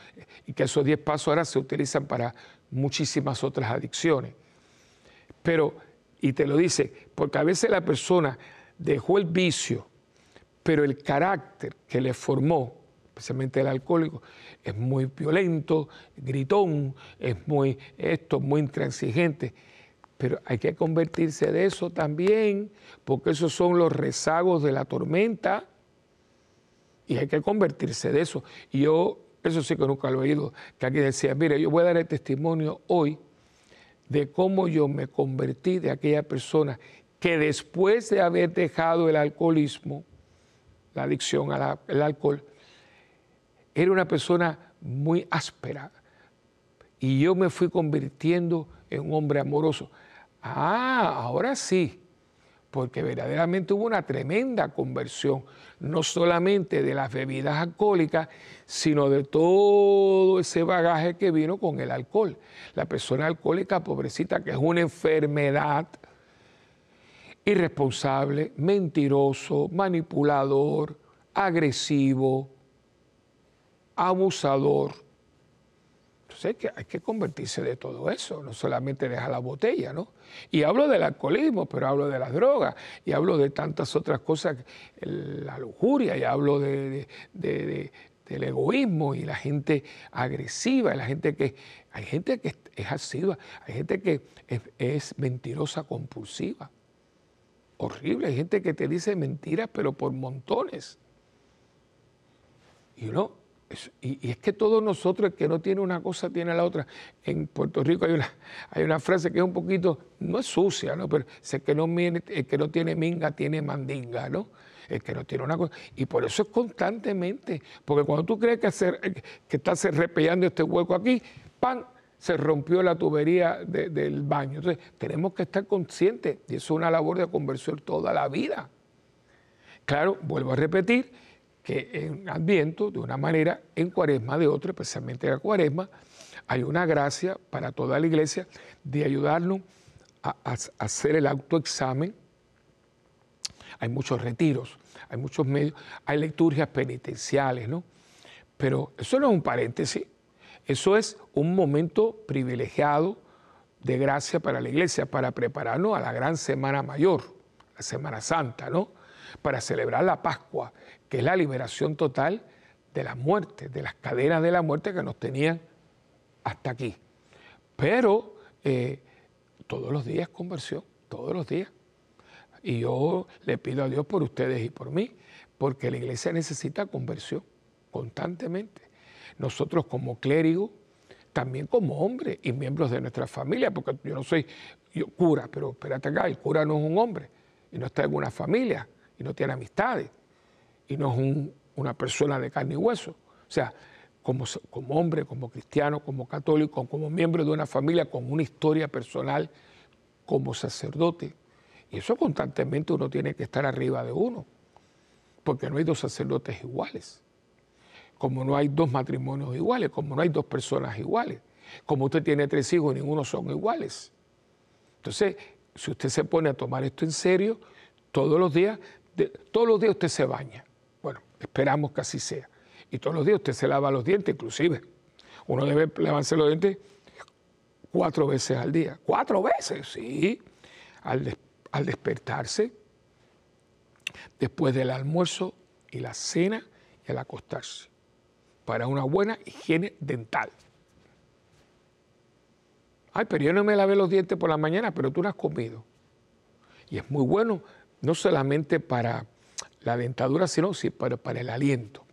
Y que esos 10 pasos ahora se utilizan para muchísimas otras adicciones. Pero, y te lo dice, porque a veces la persona dejó el vicio, pero el carácter que le formó, especialmente el alcohólico, es muy violento, gritón, es muy esto, muy intransigente. Pero hay que convertirse de eso también, porque esos son los rezagos de la tormenta y hay que convertirse de eso. Yo, eso sí que nunca lo he oído, que aquí decía, mire, yo voy a dar el testimonio hoy de cómo yo me convertí de aquella persona que después de haber dejado el alcoholismo, la adicción al alcohol, era una persona muy áspera. Y yo me fui convirtiendo en un hombre amoroso. Ah, ahora sí, porque verdaderamente hubo una tremenda conversión, no solamente de las bebidas alcohólicas, sino de todo ese bagaje que vino con el alcohol. La persona alcohólica, pobrecita, que es una enfermedad, irresponsable, mentiroso, manipulador, agresivo, abusador. Entonces hay que, hay que convertirse de todo eso, no solamente dejar la botella, ¿no? Y hablo del alcoholismo, pero hablo de las drogas, y hablo de tantas otras cosas, la lujuria, y hablo de, del egoísmo y la gente agresiva, la gente que, hay gente que es asiva, hay gente que es mentirosa compulsiva horrible. Hay gente que te dice mentiras, pero por montones. Y no, y, es que todos nosotros, el que no tiene una cosa, tiene la otra. En Puerto Rico hay una, hay una frase que es un poquito, no es sucia, ¿no? pero el que no, el que no tiene minga tiene mandinga, ¿no? El que no tiene una cosa. Y por eso es constantemente. Porque cuando tú crees que, hacer, que estás repellando este hueco aquí, ¡pam! se rompió la tubería del baño. Entonces, tenemos que estar conscientes, y eso es una labor de conversión toda la vida. Claro, vuelvo a repetir que en Adviento, de una manera, en Cuaresma de otra, especialmente en la Cuaresma, hay una gracia para toda la iglesia de ayudarnos a, hacer el autoexamen. Hay muchos retiros, hay muchos medios, hay lecturas penitenciales, ¿no? Pero eso no es un paréntesis, eso es un momento privilegiado de gracia para la iglesia, para prepararnos a la gran Semana Mayor, la Semana Santa, ¿no? Para celebrar la Pascua, que es la liberación total de la muerte, de las cadenas de la muerte que nos tenían hasta aquí. Pero eh, todos los días conversión, todos los días. Y yo le pido a Dios por ustedes y por mí, porque la iglesia necesita conversión constantemente nosotros como clérigo, también como hombre y miembros de nuestra familia, porque yo no soy cura, pero espérate acá, el cura no es un hombre y no está en una familia y no tiene amistades y no es una persona de carne y hueso. O sea, como, hombre, como cristiano, como católico, como miembro de una familia con una historia personal, como sacerdote. Y eso constantemente uno tiene que estar arriba de uno, porque no hay dos sacerdotes iguales como no hay dos matrimonios iguales, como no hay dos personas iguales, como usted tiene tres hijos, ninguno son iguales. Entonces, si usted se pone a tomar esto en serio, todos los días, todos los días usted se baña. Esperamos que así sea. Y todos los días usted se lava los dientes, inclusive. Uno debe lavarse los dientes cuatro veces al día. Cuatro veces, sí. Al, al despertarse, después del almuerzo y la cena y al acostarse para una buena higiene dental. Ay, pero yo no me lavé los dientes por la mañana, pero tú no has comido. Y es muy bueno, no solamente para la dentadura, sino para, para el aliento.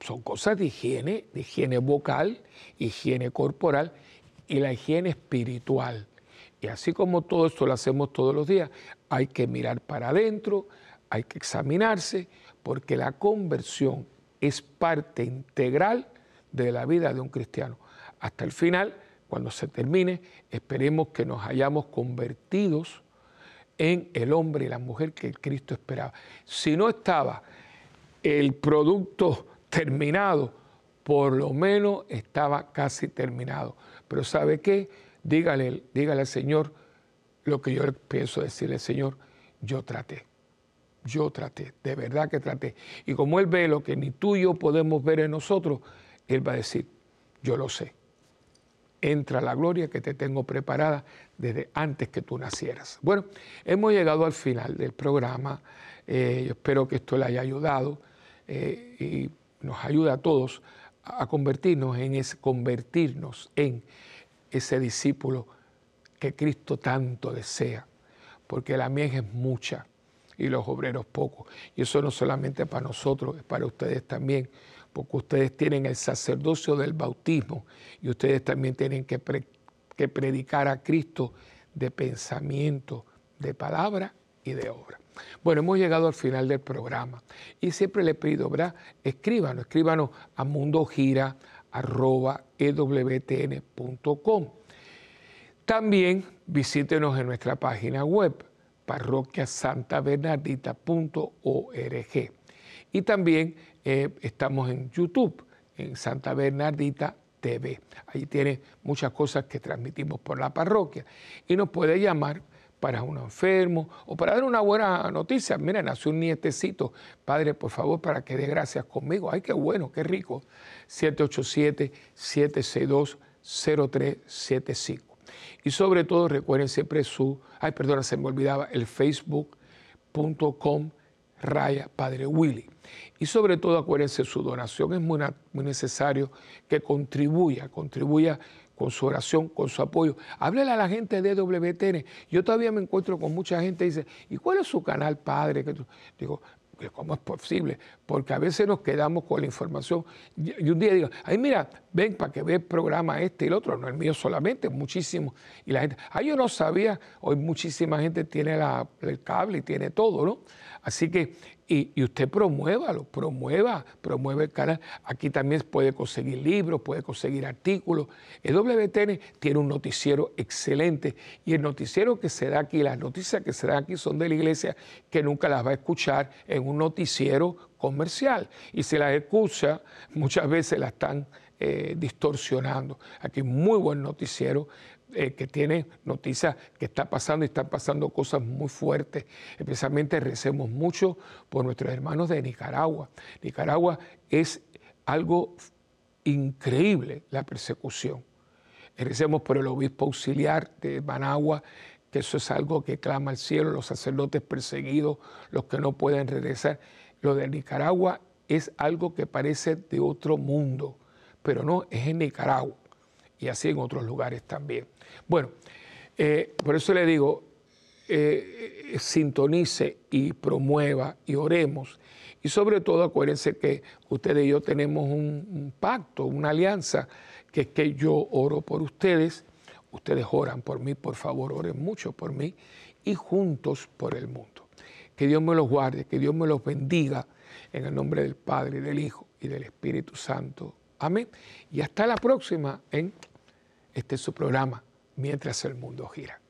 son cosas de higiene, de higiene vocal, higiene corporal y la higiene espiritual. Y así como todo esto lo hacemos todos los días, hay que mirar para adentro, hay que examinarse, porque la conversión es parte integral de la vida de un cristiano. Hasta el final, cuando se termine, esperemos que nos hayamos convertidos en el hombre y la mujer que Cristo esperaba. Si no estaba el producto terminado, por lo menos estaba casi terminado. Pero ¿sabe qué? Dígale, dígale al Señor lo que yo pienso decirle, Señor, yo traté. Yo traté, de verdad que traté. Y como Él ve lo que ni tú y yo podemos ver en nosotros, Él va a decir, yo lo sé. Entra la gloria que te tengo preparada desde antes que tú nacieras. Bueno, hemos llegado al final del programa. Eh, espero que esto le haya ayudado eh, y nos ayuda a todos a convertirnos en ese, convertirnos en ese discípulo que Cristo tanto desea, porque la mies es mucha y los obreros pocos. Y eso no solamente para nosotros, es para ustedes también, porque ustedes tienen el sacerdocio del bautismo y ustedes también tienen que, que predicar a Cristo de pensamiento, de palabra y de obra. Bueno, hemos llegado al final del programa y siempre le pido, ¿verdad? Escríbanos, escríbanos a mundogira.ewtn.com. También visítenos en nuestra página web parroquiasantabernardita.org. Y también eh, estamos en YouTube, en Santa Bernardita TV. Ahí tiene muchas cosas que transmitimos por la parroquia. Y nos puede llamar para un enfermo o para dar una buena noticia. Mira, nació un nietecito. Padre, por favor, para que dé gracias conmigo. Ay, qué bueno, qué rico. 787-762-0375. Y sobre todo, recuerden siempre su, ay, perdona, se me olvidaba, el facebook.com raya Padre Willy. Y sobre todo, acuérdense, su donación es muy, necesario que contribuya, contribuya con su oración, con su apoyo. Háblele a la gente de WTN. Yo todavía me encuentro con mucha gente que dice, ¿y cuál es su canal, padre? Digo, ¿cómo es posible? Porque a veces nos quedamos con la información. Y un día digo, ay, mira, ven para que ve el programa este y el otro. No el mío solamente, muchísimo. Y la gente, ay, yo no sabía. Hoy muchísima gente tiene el cable y tiene todo, ¿no? Así que y, usted promuévalo, promueva, promueve el canal. Aquí también puede conseguir libros, puede conseguir artículos. El WTN tiene un noticiero excelente y el noticiero que se da aquí, las noticias que se dan aquí son de la iglesia que nunca las va a escuchar en un noticiero comercial. Y si las escucha, muchas veces la están eh, distorsionando. Aquí muy buen noticiero eh, que tiene noticias que está pasando y están pasando cosas muy fuertes. Especialmente recemos mucho por nuestros hermanos de Nicaragua. Nicaragua es algo increíble la persecución. Recemos por el obispo auxiliar de Managua, que eso es algo que clama al cielo, los sacerdotes perseguidos, los que no pueden regresar. Lo de Nicaragua es algo que parece de otro mundo, pero no, es en Nicaragua y así en otros lugares también. Bueno, eh, por eso le digo, eh, sintonice y promueva y oremos. Y sobre todo acuérdense que ustedes y yo tenemos un, pacto, una alianza, que es que yo oro por ustedes, ustedes oran por mí, por favor, oren mucho por mí y juntos por el mundo. Que Dios me los guarde, que Dios me los bendiga en el nombre del Padre, del Hijo y del Espíritu Santo. Amén. Y hasta la próxima en este es su programa, Mientras el mundo gira.